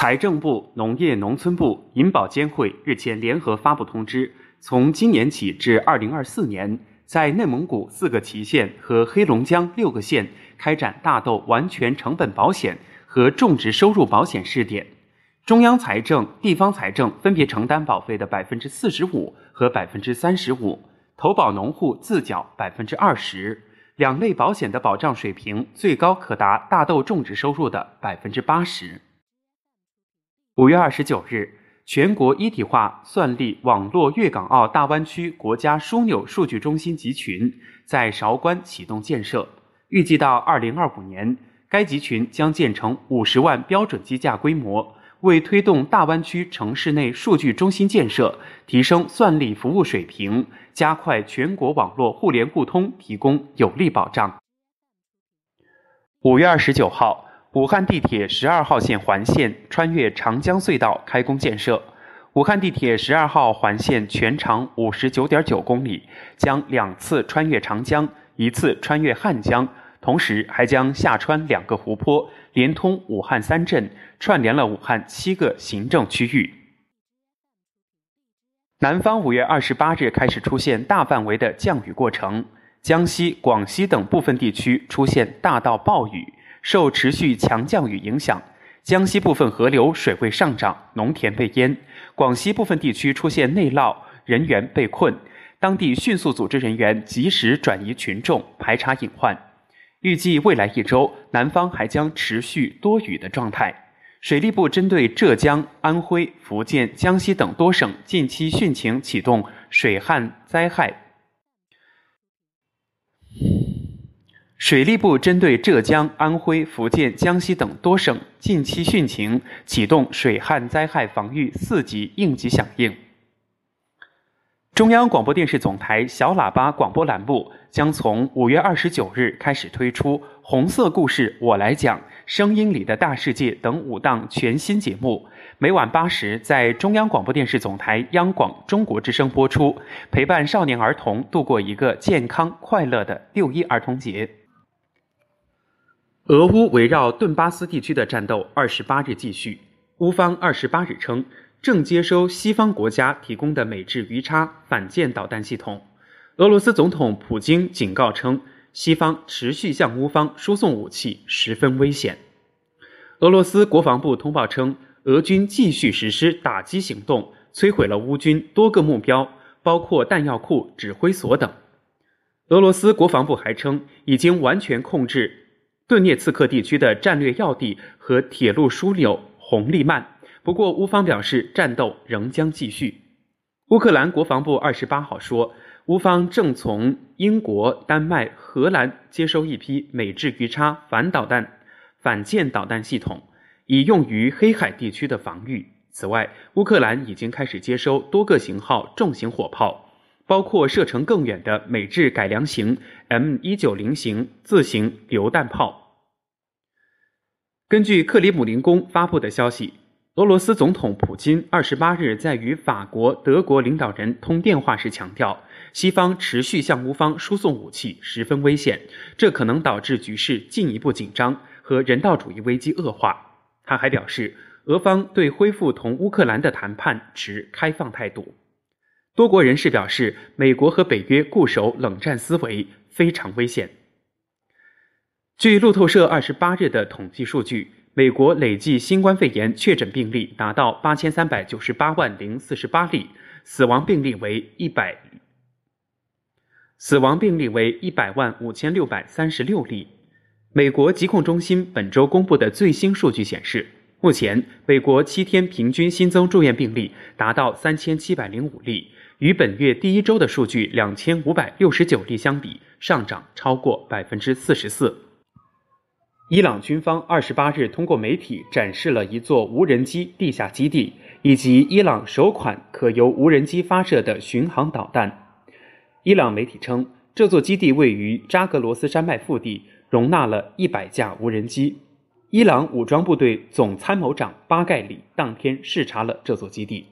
财政部、农业农村部、银保监会日前联合发布通知，从今年起至二零二四年，在内蒙古四个旗县和黑龙江六个县开展大豆完全成本保险和种植收入保险试点，中央财政、地方财政分别承担保费的百分之四十五和百分之三十五，投保农户自缴百分之二十。两类保险的保障水平最高可达大豆种植收入的百分之八十。五月二十九日，全国一体化算力网络粤港澳大湾区国家枢纽数据中心集群在韶关启动建设，预计到二零二五年，该集群将建成五十万标准机架规模，为推动大湾区城市内数据中心建设、提升算力服务水平、加快全国网络互联互通提供有力保障。五月二十九号。武汉地铁十二号线环线穿越长江隧道开工建设。武汉地铁十二号环线全长五十九点九公里，将两次穿越长江，一次穿越汉江，同时还将下穿两个湖泊，连通武汉三镇，串联了武汉七个行政区域。南方五月二十八日开始出现大范围的降雨过程，江西、广西等部分地区出现大到暴雨。受持续强降雨影响，江西部分河流水位上涨，农田被淹；广西部分地区出现内涝，人员被困。当地迅速组织人员及时转移群众，排查隐患。预计未来一周，南方还将持续多雨的状态。水利部针对浙江、安徽、福建、江西等多省近期汛情启动水旱灾害。水利部针对浙江、安徽、福建、江西等多省近期汛情，启动水旱灾害防御四级应急响应。中央广播电视总台小喇叭广播栏目将从五月二十九日开始推出《红色故事我来讲》《声音里的大世界》等五档全新节目，每晚八时在中央广播电视总台央广中国之声播出，陪伴少年儿童度过一个健康快乐的六一儿童节。俄乌围绕顿巴斯地区的战斗二十八日继续。乌方二十八日称，正接收西方国家提供的美制鱼叉反舰导弹系统。俄罗斯总统普京警告称，西方持续向乌方输送武器十分危险。俄罗斯国防部通报称，俄军继续实施打击行动，摧毁了乌军多个目标，包括弹药库、指挥所等。俄罗斯国防部还称，已经完全控制。顿涅茨克地区的战略要地和铁路枢纽红利曼。不过，乌方表示战斗仍将继续。乌克兰国防部二十八号说，乌方正从英国、丹麦、荷兰接收一批美制鱼叉反导弹、反舰导弹系统，以用于黑海地区的防御。此外，乌克兰已经开始接收多个型号重型火炮。包括射程更远的美制改良型 M 一九零型自行榴弹炮。根据克里姆林宫发布的消息，俄罗斯总统普京二十八日在与法国、德国领导人通电话时强调，西方持续向乌方输送武器十分危险，这可能导致局势进一步紧张和人道主义危机恶化。他还表示，俄方对恢复同乌克兰的谈判持开放态度。多国人士表示，美国和北约固守冷战思维，非常危险。据路透社二十八日的统计数据，美国累计新冠肺炎确诊病例达到八千三百九十八万零四十八例，死亡病例为一百，死亡病例为一百万五千六百三十六例。美国疾控中心本周公布的最新数据显示，目前美国七天平均新增住院病例达到三千七百零五例。与本月第一周的数据两千五百六十九例相比，上涨超过百分之四十四。伊朗军方二十八日通过媒体展示了一座无人机地下基地，以及伊朗首款可由无人机发射的巡航导弹。伊朗媒体称，这座基地位于扎格罗斯山脉腹地，容纳了一百架无人机。伊朗武装部队总参谋长巴盖里当天视察了这座基地。